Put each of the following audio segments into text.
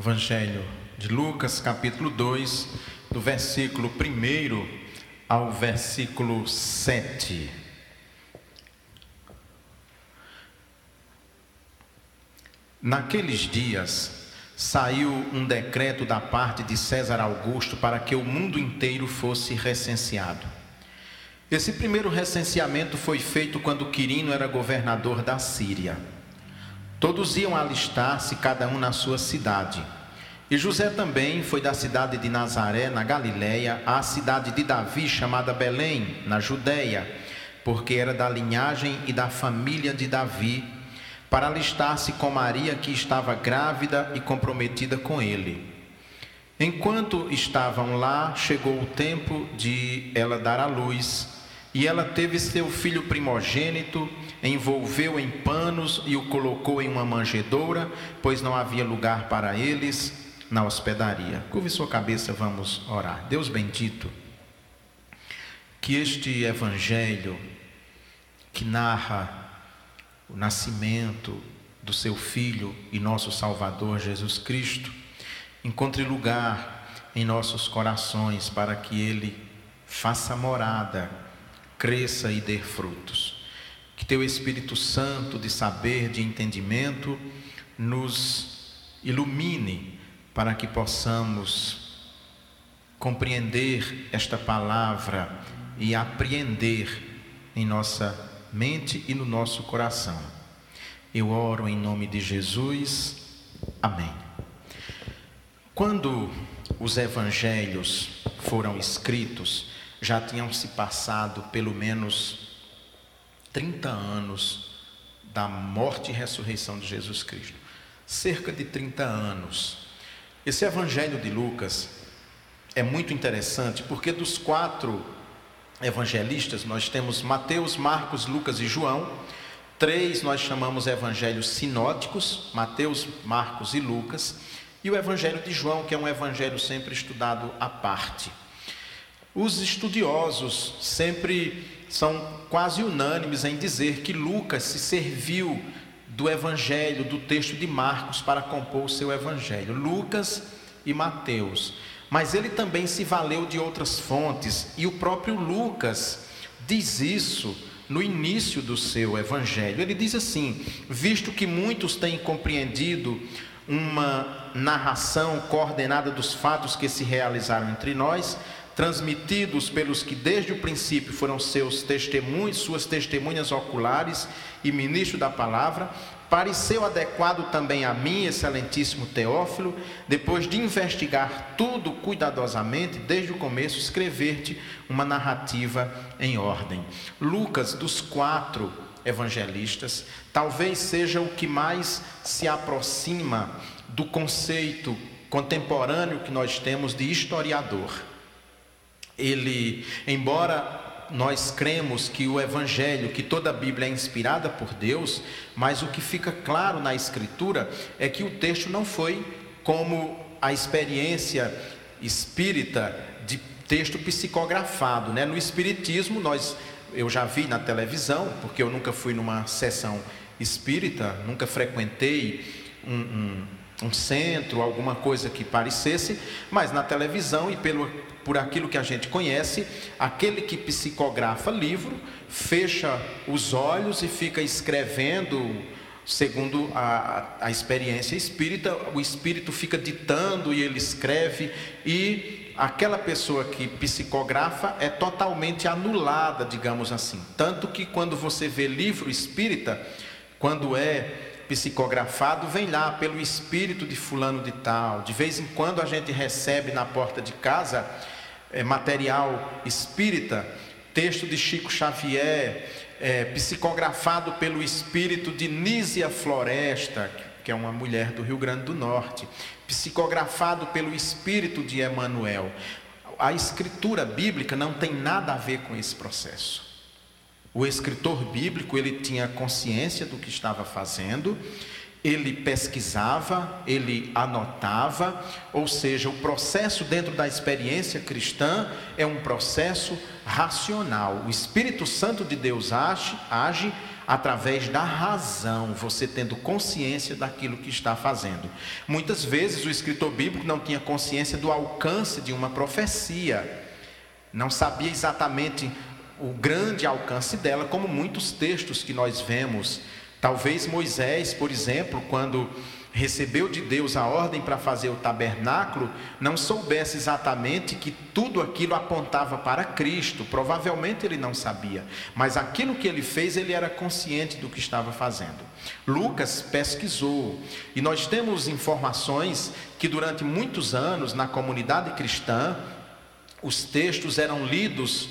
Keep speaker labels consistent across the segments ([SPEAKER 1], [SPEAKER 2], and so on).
[SPEAKER 1] Evangelho de Lucas, capítulo 2, do versículo 1 ao versículo 7. Naqueles dias saiu um decreto da parte de César Augusto para que o mundo inteiro fosse recenseado. Esse primeiro recenseamento foi feito quando Quirino era governador da Síria. Todos iam alistar-se, cada um na sua cidade. E José também foi da cidade de Nazaré, na Galiléia, à cidade de Davi, chamada Belém, na Judéia, porque era da linhagem e da família de Davi, para alistar-se com Maria, que estava grávida e comprometida com ele. Enquanto estavam lá, chegou o tempo de ela dar à luz, e ela teve seu filho primogênito envolveu em panos e o colocou em uma manjedoura, pois não havia lugar para eles na hospedaria. Curve sua cabeça, vamos orar. Deus bendito, que este evangelho que narra o nascimento do seu filho e nosso Salvador Jesus Cristo encontre lugar em nossos corações para que ele faça morada, cresça e dê frutos. Que teu Espírito Santo de saber, de entendimento, nos ilumine para que possamos compreender esta palavra e apreender em nossa mente e no nosso coração. Eu oro em nome de Jesus. Amém. Quando os evangelhos foram escritos, já tinham se passado pelo menos 30 anos da morte e ressurreição de Jesus Cristo. Cerca de 30 anos. Esse evangelho de Lucas é muito interessante porque dos quatro evangelistas nós temos Mateus, Marcos, Lucas e João. Três nós chamamos evangelhos sinóticos, Mateus, Marcos e Lucas. E o evangelho de João, que é um evangelho sempre estudado à parte. Os estudiosos sempre são quase unânimes em dizer que Lucas se serviu do evangelho, do texto de Marcos para compor o seu evangelho, Lucas e Mateus. Mas ele também se valeu de outras fontes, e o próprio Lucas diz isso no início do seu evangelho. Ele diz assim: visto que muitos têm compreendido uma narração coordenada dos fatos que se realizaram entre nós, transmitidos pelos que desde o princípio foram seus testemunhos, suas testemunhas oculares e ministro da palavra, pareceu adequado também a mim, excelentíssimo Teófilo, depois de investigar tudo cuidadosamente, desde o começo, escrever-te uma narrativa em ordem. Lucas, dos quatro evangelistas, talvez seja o que mais se aproxima do conceito contemporâneo que nós temos de historiador ele, embora nós cremos que o Evangelho, que toda a Bíblia é inspirada por Deus, mas o que fica claro na Escritura é que o texto não foi como a experiência espírita de texto psicografado. Né? No Espiritismo, nós, eu já vi na televisão, porque eu nunca fui numa sessão espírita, nunca frequentei um, um um centro, alguma coisa que parecesse, mas na televisão e pelo, por aquilo que a gente conhece, aquele que psicografa livro fecha os olhos e fica escrevendo, segundo a, a experiência espírita, o espírito fica ditando e ele escreve, e aquela pessoa que psicografa é totalmente anulada, digamos assim. Tanto que quando você vê livro espírita, quando é psicografado vem lá pelo espírito de fulano de tal. De vez em quando a gente recebe na porta de casa é, material espírita, texto de Chico Xavier, é, psicografado pelo espírito de Nísia Floresta, que é uma mulher do Rio Grande do Norte, psicografado pelo espírito de Emmanuel. A escritura bíblica não tem nada a ver com esse processo. O escritor bíblico, ele tinha consciência do que estava fazendo, ele pesquisava, ele anotava, ou seja, o processo dentro da experiência cristã é um processo racional. O Espírito Santo de Deus age, age através da razão, você tendo consciência daquilo que está fazendo. Muitas vezes o escritor bíblico não tinha consciência do alcance de uma profecia, não sabia exatamente o grande alcance dela, como muitos textos que nós vemos. Talvez Moisés, por exemplo, quando recebeu de Deus a ordem para fazer o tabernáculo, não soubesse exatamente que tudo aquilo apontava para Cristo. Provavelmente ele não sabia, mas aquilo que ele fez, ele era consciente do que estava fazendo. Lucas pesquisou e nós temos informações que durante muitos anos na comunidade cristã os textos eram lidos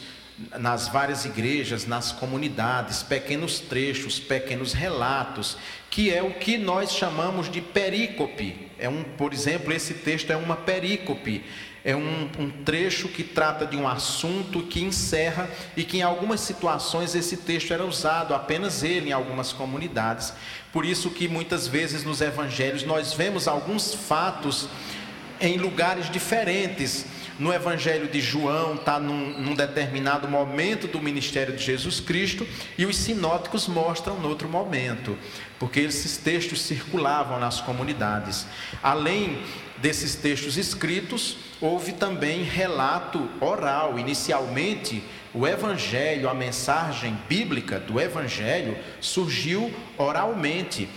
[SPEAKER 1] nas várias igrejas, nas comunidades, pequenos trechos, pequenos relatos, que é o que nós chamamos de perícope. É um, por exemplo, esse texto é uma perícope, é um, um, trecho que trata de um assunto que encerra e que em algumas situações esse texto era usado apenas ele em algumas comunidades. Por isso que muitas vezes nos evangelhos nós vemos alguns fatos em lugares diferentes no Evangelho de João está num, num, determinado momento do ministério de Jesus Cristo e os sinóticos mostram no outro momento, porque esses textos circulavam nas comunidades. Além desses textos escritos, houve também relato oral. Inicialmente, o Evangelho, a mensagem bíblica do Evangelho surgiu oralmente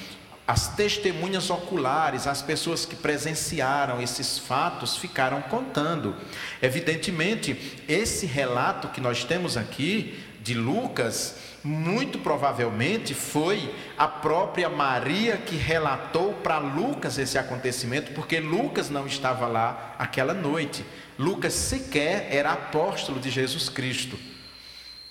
[SPEAKER 1] as testemunhas oculares, as pessoas que presenciaram esses fatos ficaram contando. Evidentemente, esse relato que nós temos aqui de Lucas, muito provavelmente foi a própria Maria que relatou para Lucas esse acontecimento, porque Lucas não estava lá aquela noite. Lucas sequer era apóstolo de Jesus Cristo.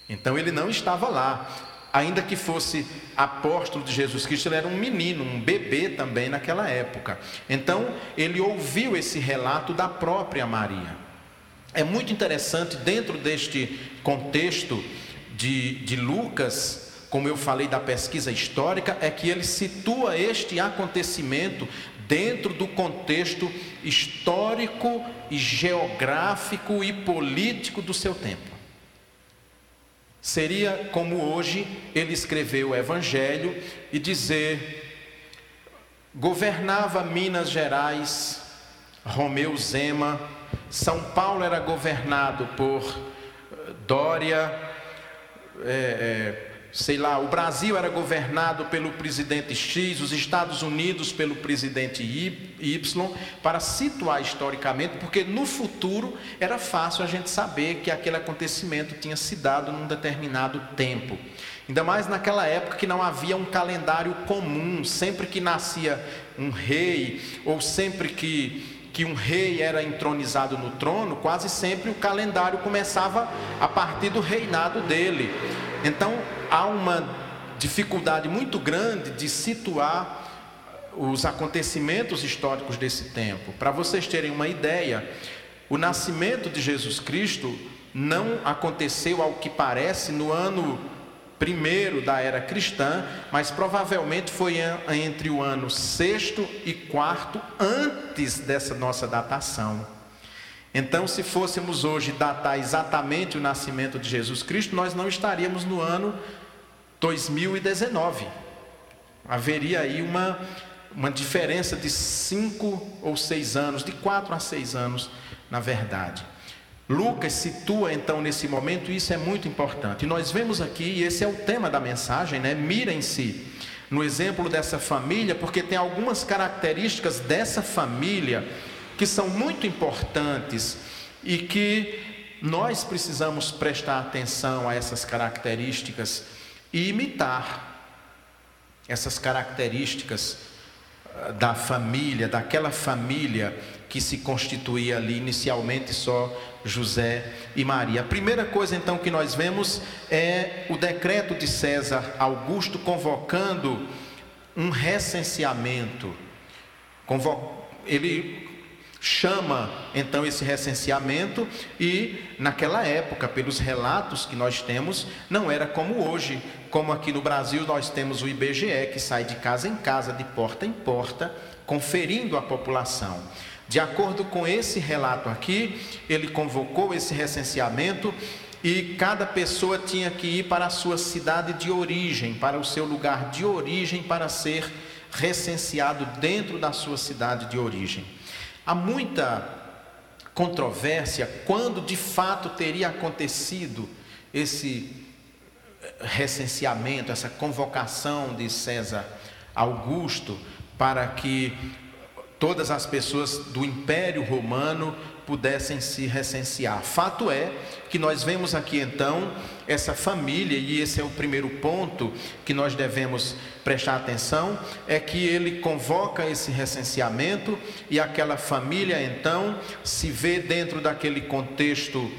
[SPEAKER 1] Então ele não estava lá ainda que fosse apóstolo de Jesus Cristo, ele era um menino, um bebê também naquela época. Então, ele ouviu esse relato da própria Maria. É muito interessante, dentro deste contexto de, de Lucas, como eu falei da pesquisa histórica, é que ele situa este acontecimento dentro do contexto histórico e geográfico e político do seu tempo. Seria como hoje ele escreveu o Evangelho e dizer: governava Minas Gerais, Romeu Zema, São Paulo era governado por eh, Dória, é, sei lá, o Brasil era governado pelo presidente X, os Estados Unidos pelo presidente Y, para situar historicamente, porque no futuro era fácil a gente saber que aquele acontecimento tinha se dado num determinado tempo. Ainda mais naquela época que não havia um calendário comum, sempre que nascia um rei, ou sempre que que um rei era entronizado no trono, quase sempre o calendário começava a partir do reinado dele. Então, há uma dificuldade muito grande de situar os acontecimentos históricos desse tempo. Para vocês terem uma ideia, o nascimento de Jesus Cristo não aconteceu, ao que parece, no ano primeiro da era cristã, mas provavelmente foi entre o ano sexto e quarto antes dessa nossa datação. Então, se fôssemos hoje datar exatamente o nascimento de Jesus Cristo, nós não estaríamos no ano 2019. Haveria aí uma, uma diferença de cinco ou seis anos, de quatro a seis anos, na verdade. Lucas situa então nesse momento, e isso é muito importante. Nós vemos aqui, e esse é o tema da mensagem, né? Mirem-se no exemplo dessa família, porque tem algumas características dessa família que são muito importantes e que nós precisamos prestar atenção a essas características e imitar essas características ah, da família, daquela família que se constituía ali inicialmente só José e Maria. A primeira coisa então que nós vemos é o decreto de César Augusto convocando um recenseamento. Ele chama então esse recenseamento e naquela época, pelos relatos que nós temos, não era como hoje, como aqui no Brasil nós temos o IBGE que sai de casa em casa, de porta em porta, conferindo a população. De acordo com esse relato aqui, ele convocou esse recenseamento e cada pessoa tinha que ir para a sua cidade de origem, para o seu lugar de origem, para ser recenseado dentro da sua cidade de origem. Há muita controvérsia quando de fato teria acontecido esse recenseamento, essa convocação de César Augusto para que todas as pessoas do Império Romano pudessem se recensear. Fato é que nós vemos aqui então essa família, e esse é o primeiro ponto que nós devemos prestar atenção, é que ele convoca esse recenseamento e aquela família então se vê dentro daquele contexto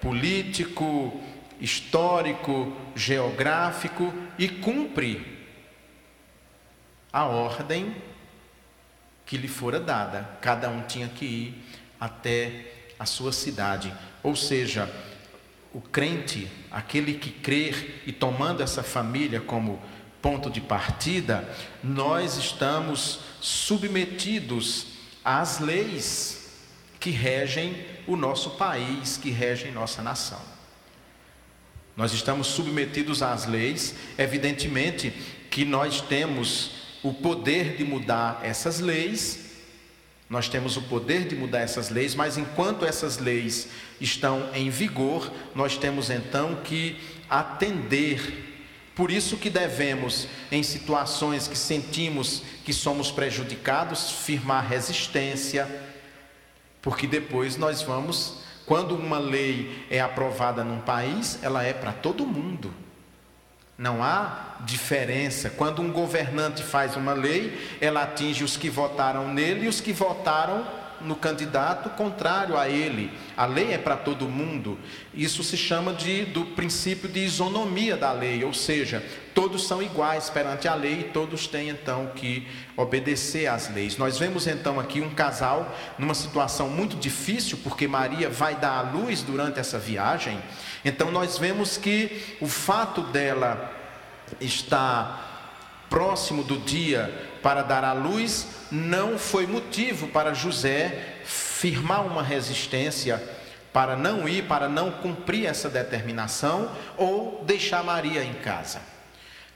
[SPEAKER 1] político, histórico, geográfico e cumpre a ordem que lhe fora dada. Cada um tinha que ir até a sua cidade. Ou seja, o crente, aquele que crer e tomando essa família como ponto de partida, nós estamos submetidos às leis que regem o nosso país, que regem nossa nação. Nós estamos submetidos às leis, evidentemente que nós temos o poder de mudar essas leis, nós temos o poder de mudar essas leis, mas enquanto essas leis estão em vigor, nós temos então que atender. Por isso que devemos, em situações que sentimos que somos prejudicados, firmar resistência, porque depois nós vamos, quando uma lei é aprovada num país, ela é para todo mundo. Não há diferença. Quando um governante faz uma lei, ela atinge os que votaram nele e os que votaram no candidato contrário a ele. A lei é para todo mundo. Isso se chama de, do princípio de isonomia da lei, ou seja, todos são iguais perante a lei e todos têm então que obedecer às leis. Nós vemos então aqui um casal numa situação muito difícil, porque Maria vai dar à luz durante essa viagem. Então nós vemos que o fato dela estar próximo do dia para dar à luz não foi motivo para José firmar uma resistência para não ir, para não cumprir essa determinação ou deixar Maria em casa.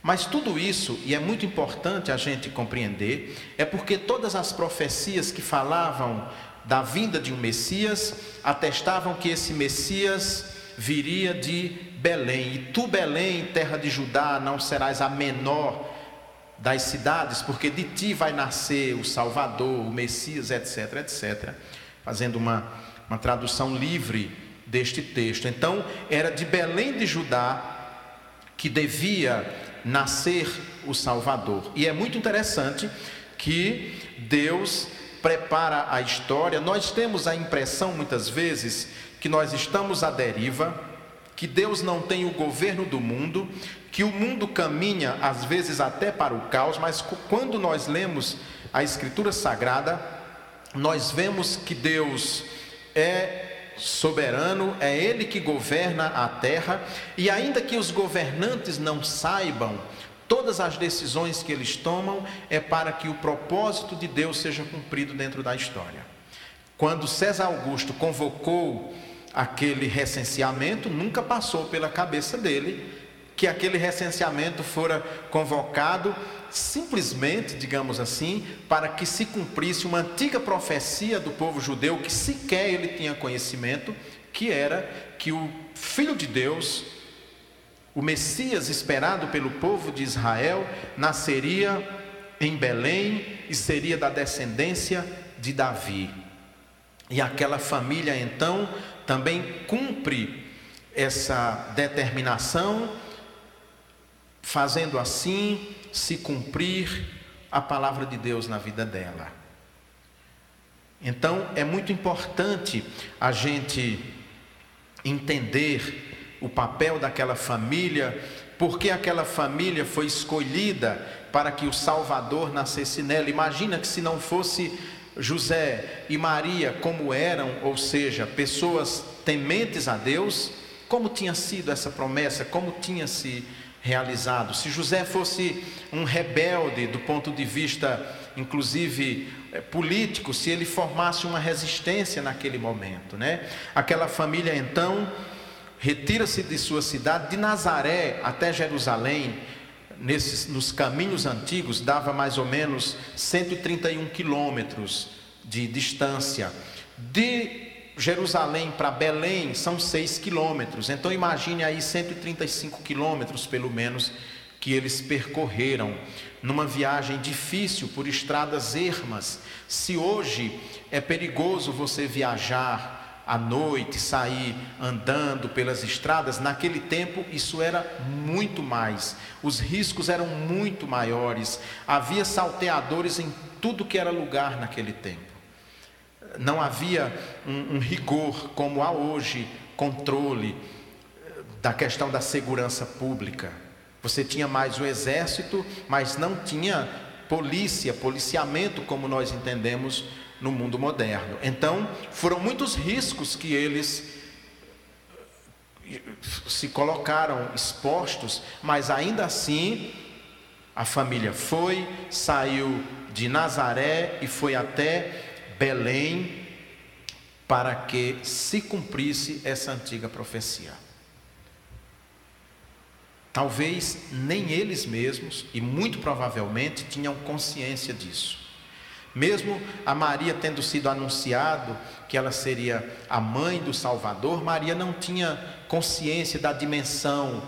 [SPEAKER 1] Mas tudo isso, e é muito importante a gente compreender, é porque todas as profecias que falavam da vinda de um Messias atestavam que esse Messias viria de Belém. E tu, Belém, terra de Judá, não serás a menor das cidades, porque de ti vai nascer o Salvador, o Messias, etc, etc. Fazendo uma, uma tradução livre deste texto. Então, era de Belém de Judá que devia nascer o Salvador. E é muito interessante que Deus prepara a história. Nós temos a impressão, muitas vezes, que nós estamos à deriva, que Deus não tem o governo do mundo, que o mundo caminha às vezes até para o caos, mas quando nós lemos a Escritura Sagrada, nós vemos que Deus é soberano, é Ele que governa a terra, e ainda que os governantes não saibam, todas as decisões que eles tomam é para que o propósito de Deus seja cumprido dentro da história. Quando César Augusto convocou aquele recenseamento, nunca passou pela cabeça dele que aquele recenseamento fora convocado simplesmente, digamos assim, para que se cumprisse uma antiga profecia do povo judeu que sequer ele tinha conhecimento, que era que o filho de Deus, o Messias esperado pelo povo de Israel, nasceria em Belém e seria da descendência de Davi. E aquela família então também cumpre essa determinação, fazendo assim se cumprir a palavra de Deus na vida dela. Então é muito importante a gente entender o papel daquela família, porque aquela família foi escolhida para que o Salvador nascesse nela. Imagina que se não fosse José e Maria como eram, ou seja, pessoas tementes a Deus, como tinha sido essa promessa, como tinha se realizado. Se José fosse um rebelde do ponto de vista, inclusive eh, político, se ele formasse uma resistência naquele momento, né? Aquela família então retira-se de sua cidade, de Nazaré até Jerusalém, nesses, nos caminhos antigos, dava mais ou menos 131 quilômetros de distância. De Jerusalém para Belém são 6 quilômetros. Então imagine aí 135 quilômetros, pelo menos, que eles percorreram numa viagem difícil por estradas ermas. Se hoje é perigoso você viajar à noite, sair andando pelas estradas, naquele tempo isso era muito mais. Os riscos eram muito maiores. Havia salteadores em tudo que era lugar naquele tempo. Não havia um, um rigor como há hoje, controle eh, da questão da segurança pública. Você tinha mais o exército, mas não tinha polícia, policiamento como nós entendemos no mundo moderno. Então, foram muitos riscos que eles eh, se colocaram expostos, mas ainda assim a família foi, saiu de Nazaré e foi até Belém para que se cumprisse essa antiga profecia. Talvez nem eles mesmos, e muito provavelmente, tinham consciência disso. Mesmo a Maria tendo sido anunciado que ela seria a mãe do Salvador, Maria não tinha consciência da dimensão.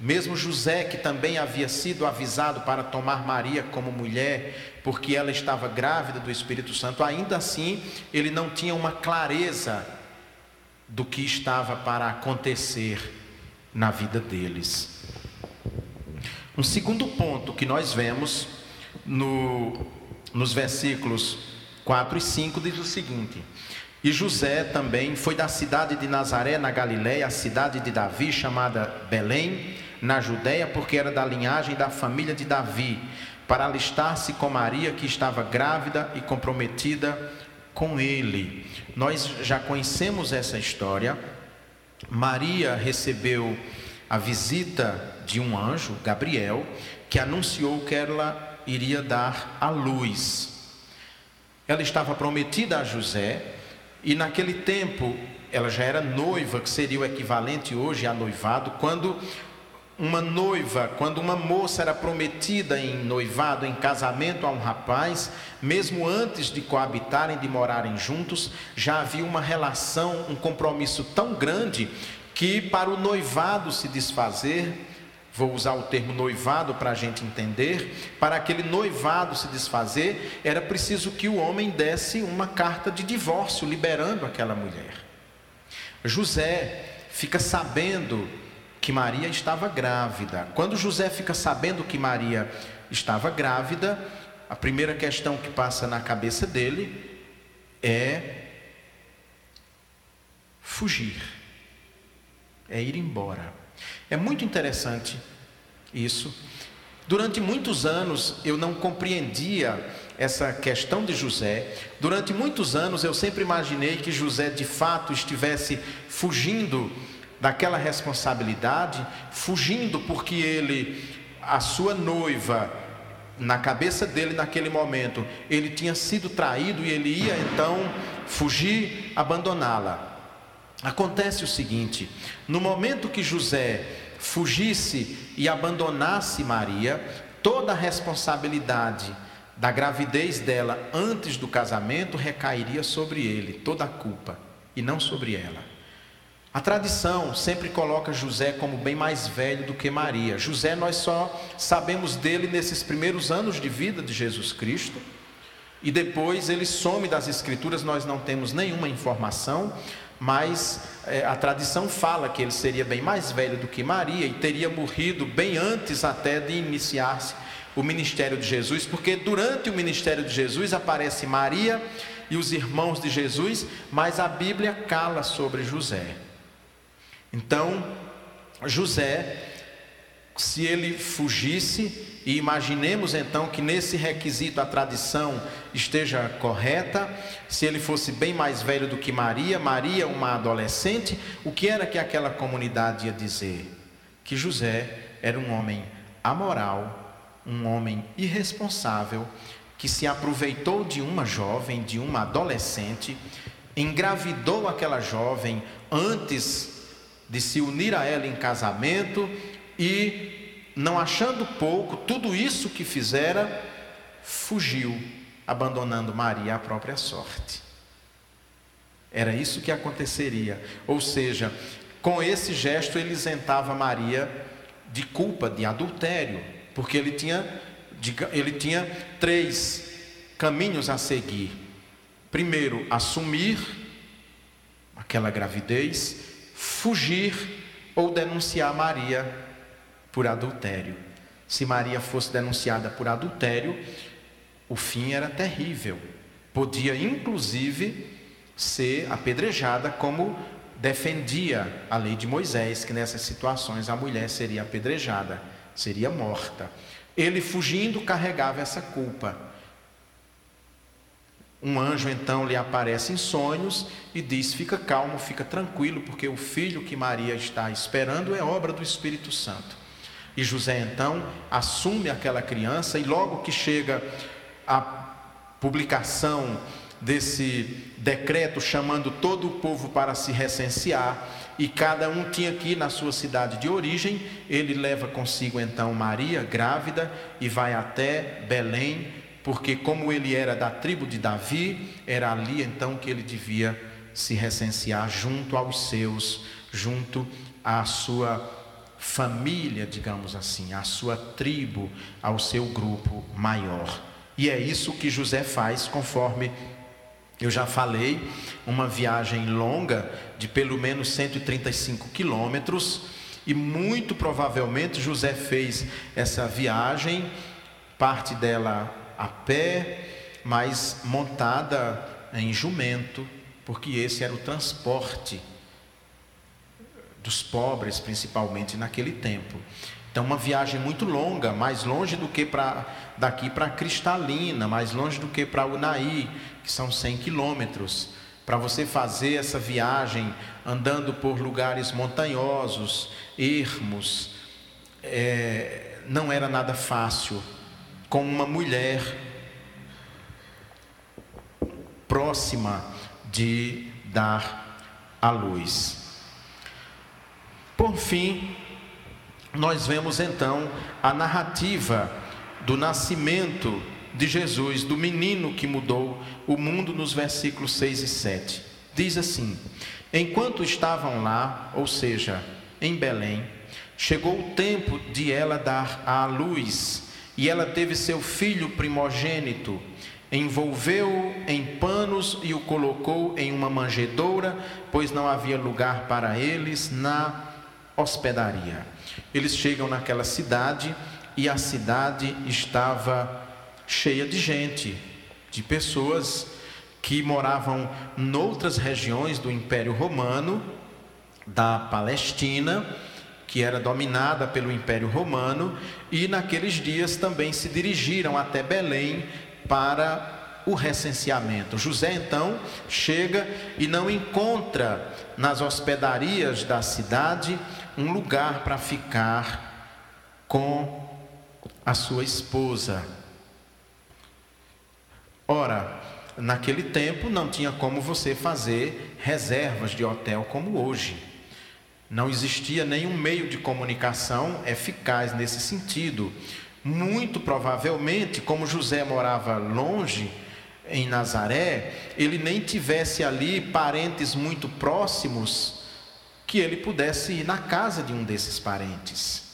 [SPEAKER 1] Mesmo José, que também havia sido avisado para tomar Maria como mulher, porque ela estava grávida do Espírito Santo, ainda assim ele não tinha uma clareza do que estava para acontecer na vida deles. Um segundo ponto que nós vemos no, nos versículos 4 e 5 diz o seguinte: E José também foi da cidade de Nazaré, na Galiléia, a cidade de Davi, chamada Belém, na Judéia, porque era da linhagem da família de Davi, para alistar-se com Maria, que estava grávida e comprometida com ele. Nós já conhecemos essa história Maria recebeu a visita de um anjo, Gabriel, que anunciou que ela iria dar à luz. Ela estava prometida a José, e naquele tempo ela já era noiva, que seria o equivalente hoje a noivado, quando uma noiva, quando uma moça era prometida em noivado, em casamento a um rapaz, mesmo antes de coabitarem, de morarem juntos, já havia uma relação, um compromisso tão grande que para o noivado se desfazer, vou usar o termo noivado para a gente entender, para aquele noivado se desfazer, era preciso que o homem desse uma carta de divórcio, liberando aquela mulher. José fica sabendo que Maria estava grávida. Quando José fica sabendo que Maria estava grávida, a primeira questão que passa na cabeça dele é fugir, é ir embora. É muito interessante isso. Durante muitos anos eu não compreendia essa questão de José. Durante muitos anos eu sempre imaginei que José de fato estivesse fugindo daquela responsabilidade, fugindo porque ele, a sua noiva, na cabeça dele naquele momento, ele tinha sido traído e ele ia então fugir, abandoná-la. Acontece o seguinte: no momento que José fugisse e abandonasse Maria, toda a responsabilidade da gravidez dela antes do casamento recairia sobre ele, toda a culpa, e não sobre ela. A tradição sempre coloca José como bem mais velho do que Maria. José, nós só sabemos dele nesses primeiros anos de vida de Jesus Cristo. E depois ele some das Escrituras, nós não temos nenhuma informação, mas é, a tradição fala que ele seria bem mais velho do que Maria e teria morrido bem antes até de iniciar-se o ministério de Jesus, porque durante o ministério de Jesus aparece Maria e os irmãos de Jesus, mas a Bíblia cala sobre José. Então, José, se ele fugisse, e imaginemos então que nesse requisito a tradição esteja correta, se ele fosse bem mais velho do que Maria, Maria uma adolescente, o que era que aquela comunidade ia dizer? Que José era um homem amoral, um homem irresponsável, que se aproveitou de uma jovem, de uma adolescente, engravidou aquela jovem antes de se unir a ela em casamento e, não achando pouco, tudo isso que fizera, fugiu, abandonando Maria à própria sorte. Era isso que aconteceria. Ou seja, com esse gesto ele isentava Maria de culpa, de adultério, porque ele tinha, ele tinha três caminhos a seguir. Primeiro, assumir aquela gravidez, fugir ou denunciar Maria por adultério. Se Maria fosse denunciada por adultério, o fim era terrível. Podia, inclusive, ser apedrejada, como defendia a lei de Moisés, que nessas situações a mulher seria apedrejada, seria morta. Ele fugindo carregava essa culpa. Um anjo então lhe aparece em sonhos e diz: Fica calmo, fica tranquilo, porque o filho que Maria está esperando é obra do Espírito Santo. E José então assume aquela criança, e logo que chega a publicação desse decreto chamando todo o povo para se recensear, e cada um tinha que ir na sua cidade de origem, ele leva consigo então Maria, grávida, e vai até Belém, porque como ele era da tribo de Davi, era ali então que ele devia se recensear junto aos seus, junto à sua família, digamos assim, à sua tribo, ao seu grupo maior. E é isso que José faz, conforme eu já falei, uma viagem longa de pelo menos 135 quilômetros, e muito provavelmente José fez essa viagem, parte dela a pé, mas montada em jumento, porque esse era o transporte dos pobres, principalmente naquele tempo. Então, uma viagem muito longa, mais longe do que para daqui para Cristalina, mais longe do que para Unai, que são 100 quilômetros. Para você fazer essa viagem andando por lugares montanhosos, ermos, é, não era nada fácil. Com uma mulher próxima de dar à luz. Por fim, nós vemos então a narrativa do nascimento de Jesus, do menino que mudou o mundo, nos versículos 6 e 7. Diz assim: Enquanto estavam lá, ou seja, em Belém, chegou o tempo de ela dar à luz, e ela teve seu filho primogênito. Envolveu-o em panos e o colocou em uma manjedoura, pois não havia lugar para eles na hospedaria. Eles chegam naquela cidade e a cidade estava cheia de gente, de pessoas que moravam noutras regiões do Império Romano, da Palestina, que era dominada pelo Império Romano, e naqueles dias também se dirigiram até Belém para o recenseamento. José então chega e não encontra nas hospedarias da cidade um lugar para ficar com a sua esposa. Ora, naquele tempo não tinha como você fazer reservas de hotel como hoje. Não existia nenhum meio de comunicação eficaz nesse sentido. Muito provavelmente, como José morava longe, em Nazaré, ele nem tivesse ali parentes muito próximos que ele pudesse ir na casa de um desses parentes.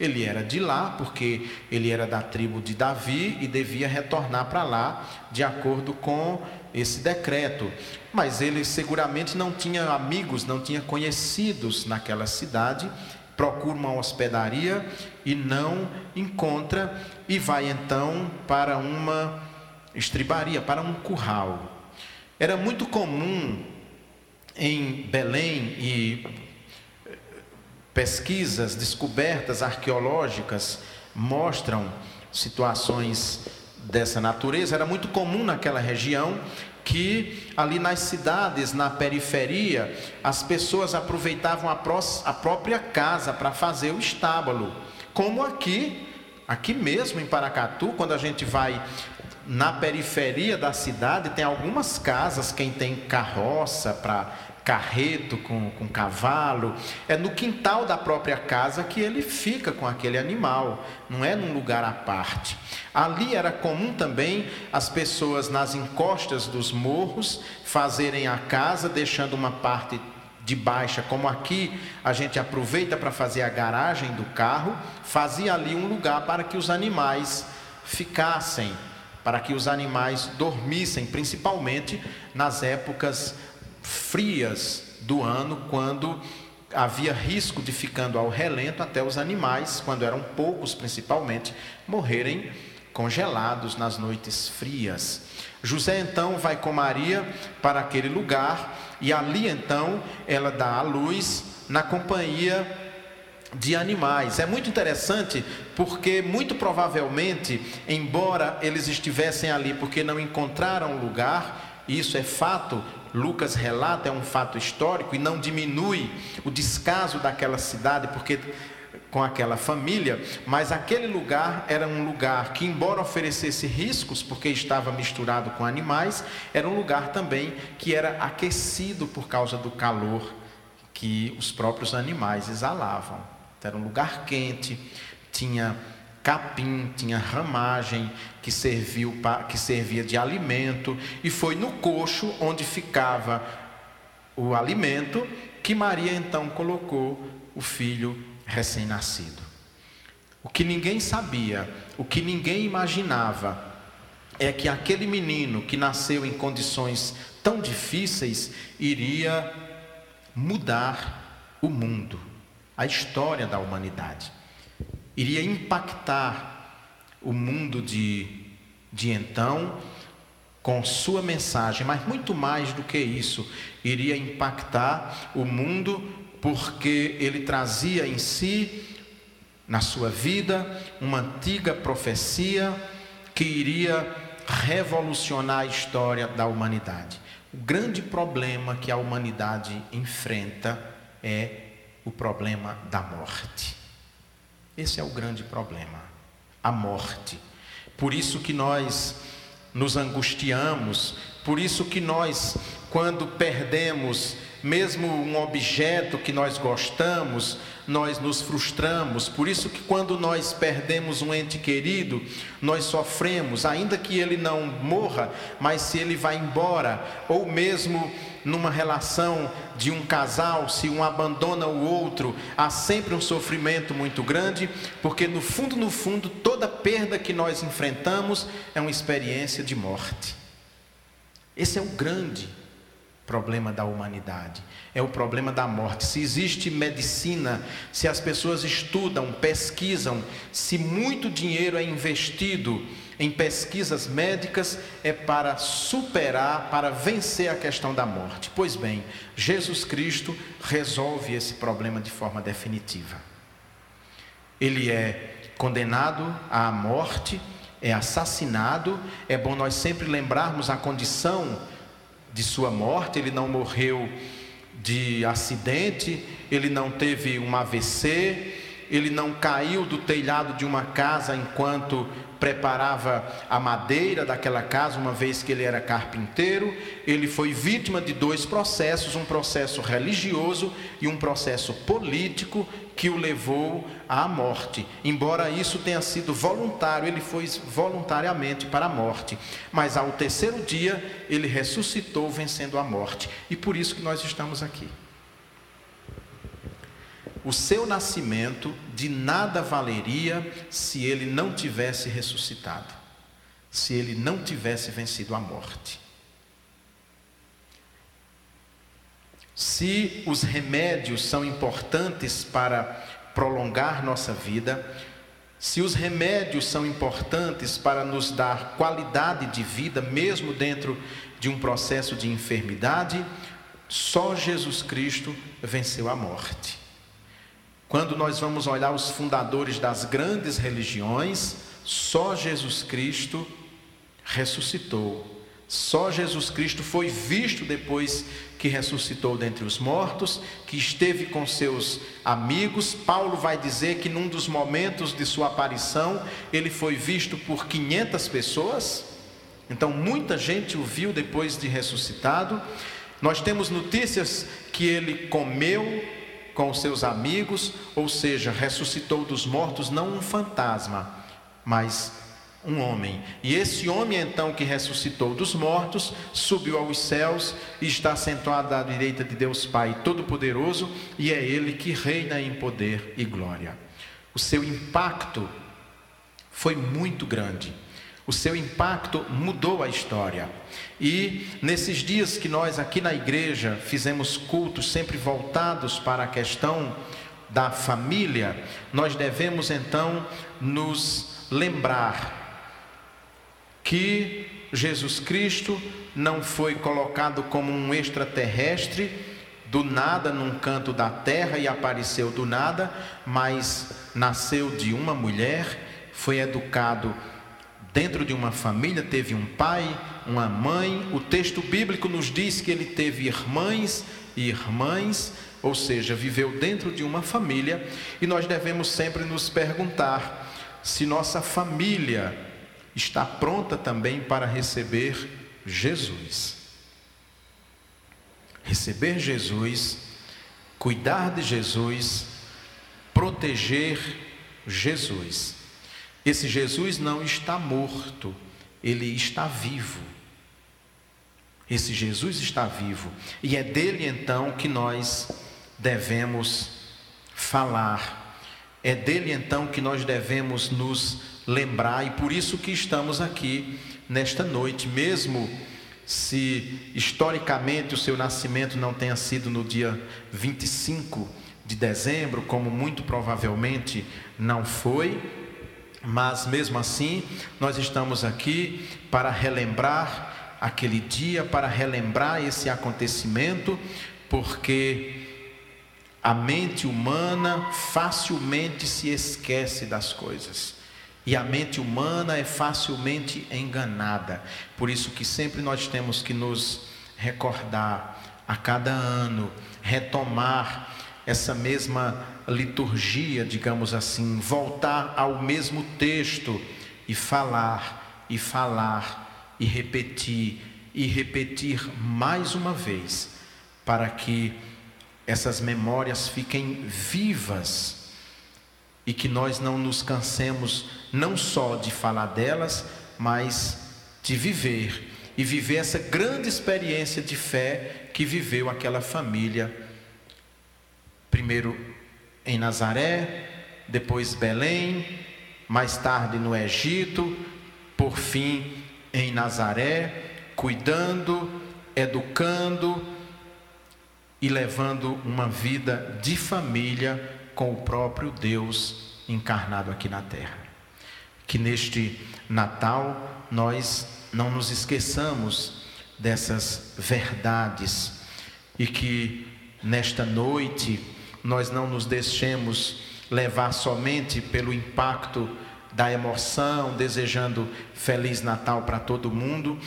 [SPEAKER 1] Ele era de lá, porque ele era da tribo de Davi e devia retornar para lá, de acordo com esse decreto. Mas ele seguramente não tinha amigos, não tinha conhecidos naquela cidade, procura uma hospedaria e não encontra, e vai então para uma estribaria, para um curral. Era muito comum em Belém e eh, pesquisas, descobertas arqueológicas mostram situações dessa natureza. Era muito comum naquela região que ali nas cidades, na periferia, as pessoas aproveitavam a, pró a própria casa para fazer o estábulo, como aqui, aqui mesmo em Paracatu, quando a gente vai na periferia da cidade tem algumas casas, quem tem carroça para carreto com, com cavalo, é no quintal da própria casa que ele fica com aquele animal, não é num lugar à parte. Ali era comum também as pessoas nas encostas dos morros fazerem a casa, deixando uma parte de baixa, como aqui a gente aproveita para fazer a garagem do carro, fazia ali um lugar para que os animais ficassem, para que os animais dormissem, principalmente nas épocas frias do ano, quando havia risco de ficando ao relento até os animais, quando eram poucos principalmente, morrerem congelados nas noites frias. José então vai com Maria para aquele lugar e ali então ela dá à luz na companhia de animais. É muito interessante porque, muito provavelmente, embora eles estivessem ali porque não encontraram lugar, isso é fato, Lucas relata, é um fato histórico e não diminui o descaso daquela cidade, porque com aquela família, mas aquele lugar era um lugar que, embora oferecesse riscos, porque estava misturado com animais, era um lugar também que era aquecido por causa do calor que os próprios animais exalavam. Era um lugar quente, tinha capim, tinha ramagem que, serviu, que servia de alimento, e foi no coxo onde ficava o alimento que Maria então colocou o filho recém-nascido. O que ninguém sabia, o que ninguém imaginava, é que aquele menino que nasceu em condições tão difíceis iria mudar o mundo, a história da humanidade iria impactar o mundo de, de então com sua mensagem, mas muito mais do que isso, iria impactar o mundo porque ele trazia em si, na sua vida, uma antiga profecia que iria revolucionar a história da humanidade. O grande problema que a humanidade enfrenta é o problema da morte. Esse é o grande problema, a morte. Por isso que nós nos angustiamos, por isso que nós, quando perdemos mesmo um objeto que nós gostamos, nós nos frustramos. Por isso que quando nós perdemos um ente querido, nós sofremos, ainda que ele não morra, mas se ele vai embora, ou mesmo numa relação de um casal, se um abandona o outro, há sempre um sofrimento muito grande, porque no fundo, no fundo, toda perda que nós enfrentamos é uma experiência de morte. Esse é o grande problema da humanidade, é o problema da morte. Se existe medicina, se as pessoas estudam, pesquisam, se muito dinheiro é investido em pesquisas médicas, é para superar, para vencer a questão da morte. Pois bem, Jesus Cristo resolve esse problema de forma definitiva. Ele é condenado à morte, é assassinado. É bom nós sempre lembrarmos a condição de sua morte, ele não morreu de acidente, ele não teve um AVC, ele não caiu do telhado de uma casa enquanto preparava a madeira daquela casa, uma vez que ele era carpinteiro, ele foi vítima de dois processos, um processo religioso e um processo político que o levou à morte. Embora isso tenha sido voluntário, ele foi voluntariamente para a morte. Mas ao terceiro dia, ele ressuscitou vencendo a morte. E por isso que nós estamos aqui. O seu nascimento de nada valeria se ele não tivesse ressuscitado, se ele não tivesse vencido a morte. Se os remédios são importantes para prolongar nossa vida, se os remédios são importantes para nos dar qualidade de vida, mesmo dentro de um processo de enfermidade, só Jesus Cristo venceu a morte. Quando nós vamos olhar os fundadores das grandes religiões, só Jesus Cristo ressuscitou. Só Jesus Cristo foi visto depois que ressuscitou dentre os mortos, que esteve com seus amigos. Paulo vai dizer que num dos momentos de sua aparição, ele foi visto por 500 pessoas. Então, muita gente o viu depois de ressuscitado. Nós temos notícias que ele comeu com seus amigos, ou seja, ressuscitou dos mortos, não um fantasma, mas um homem. E esse homem, então, que ressuscitou dos mortos, subiu aos céus e está sentado à direita de Deus Pai Todo-Poderoso, e é Ele que reina em poder e glória. O seu impacto foi muito grande. O seu impacto mudou a história. E nesses dias que nós aqui na igreja fizemos cultos sempre voltados para a questão da família, nós devemos então nos lembrar que Jesus Cristo não foi colocado como um extraterrestre do nada num canto da terra e apareceu do nada, mas nasceu de uma mulher, foi educado dentro de uma família, teve um pai, uma mãe. O texto bíblico nos diz que ele teve irmãs e irmãs, ou seja, viveu dentro de uma família, e nós devemos sempre nos perguntar se nossa família está pronta também para receber Jesus. Receber Jesus, cuidar de Jesus, proteger Jesus. Esse Jesus não está morto, ele está vivo. Esse Jesus está vivo e é dele então que nós devemos falar. É dele então que nós devemos nos lembrar, e por isso que estamos aqui nesta noite, mesmo se historicamente o seu nascimento não tenha sido no dia 25 de dezembro, como muito provavelmente não foi, mas mesmo assim, nós estamos aqui para relembrar aquele dia, para relembrar esse acontecimento, porque a mente humana facilmente se esquece das coisas. E a mente humana é facilmente enganada. Por isso que sempre nós temos que nos recordar a cada ano, retomar essa mesma liturgia, digamos assim, voltar ao mesmo texto e falar e falar e repetir e repetir mais uma vez, para que essas memórias fiquem vivas e que nós não nos cansemos não só de falar delas, mas de viver e viver essa grande experiência de fé que viveu aquela família, primeiro em Nazaré, depois Belém, mais tarde no Egito, por fim em Nazaré, cuidando, educando e levando uma vida de família com o próprio Deus encarnado aqui na terra. Que neste Natal nós não nos esqueçamos dessas verdades e que nesta noite nós não nos deixemos levar somente pelo impacto da emoção, desejando feliz Natal para todo mundo,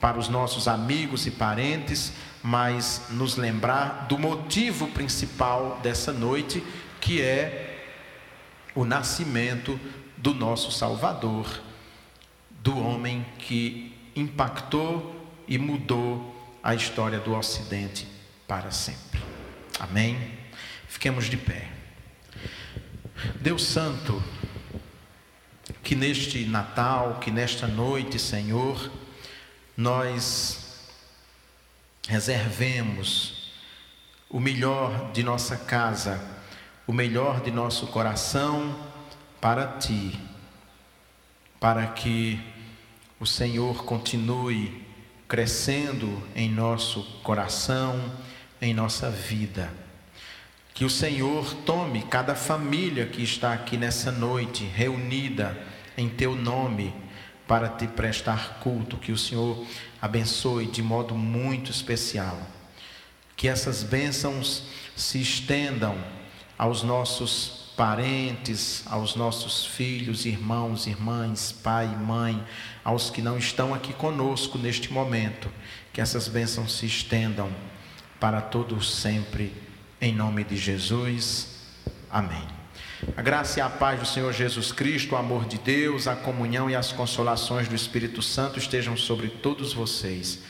[SPEAKER 1] para os nossos amigos e parentes, mas nos lembrar do motivo principal dessa noite, que é o nascimento do nosso Salvador, do homem que impactou e mudou a história do Ocidente para sempre. Amém? Fiquemos de pé. Deus Santo, que neste Natal, que nesta noite, Senhor, nós reservemos o melhor de nossa casa o melhor de nosso coração para ti, para que o Senhor continue crescendo em nosso coração, em nossa vida. Que o Senhor tome cada família que está aqui nessa noite, reunida em teu nome, para te prestar culto. Que o Senhor abençoe de modo muito especial. Que essas bênçãos se estendam aos nossos parentes, aos nossos filhos, irmãos, irmãs, pai mãe, aos que não estão aqui conosco neste momento, que essas bênçãos se estendam para todos sempre, em nome de Jesus. Amém. A graça e a paz do Senhor Jesus Cristo, o amor de Deus, a comunhão e as consolações do Espírito Santo estejam sobre todos vocês.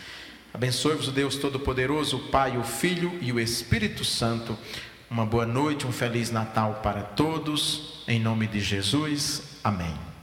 [SPEAKER 1] Abençoe-vos o Deus Todo-Poderoso, o Pai, o Filho e o Espírito Santo. Uma boa noite, um feliz Natal para todos. Em nome de Jesus. Amém.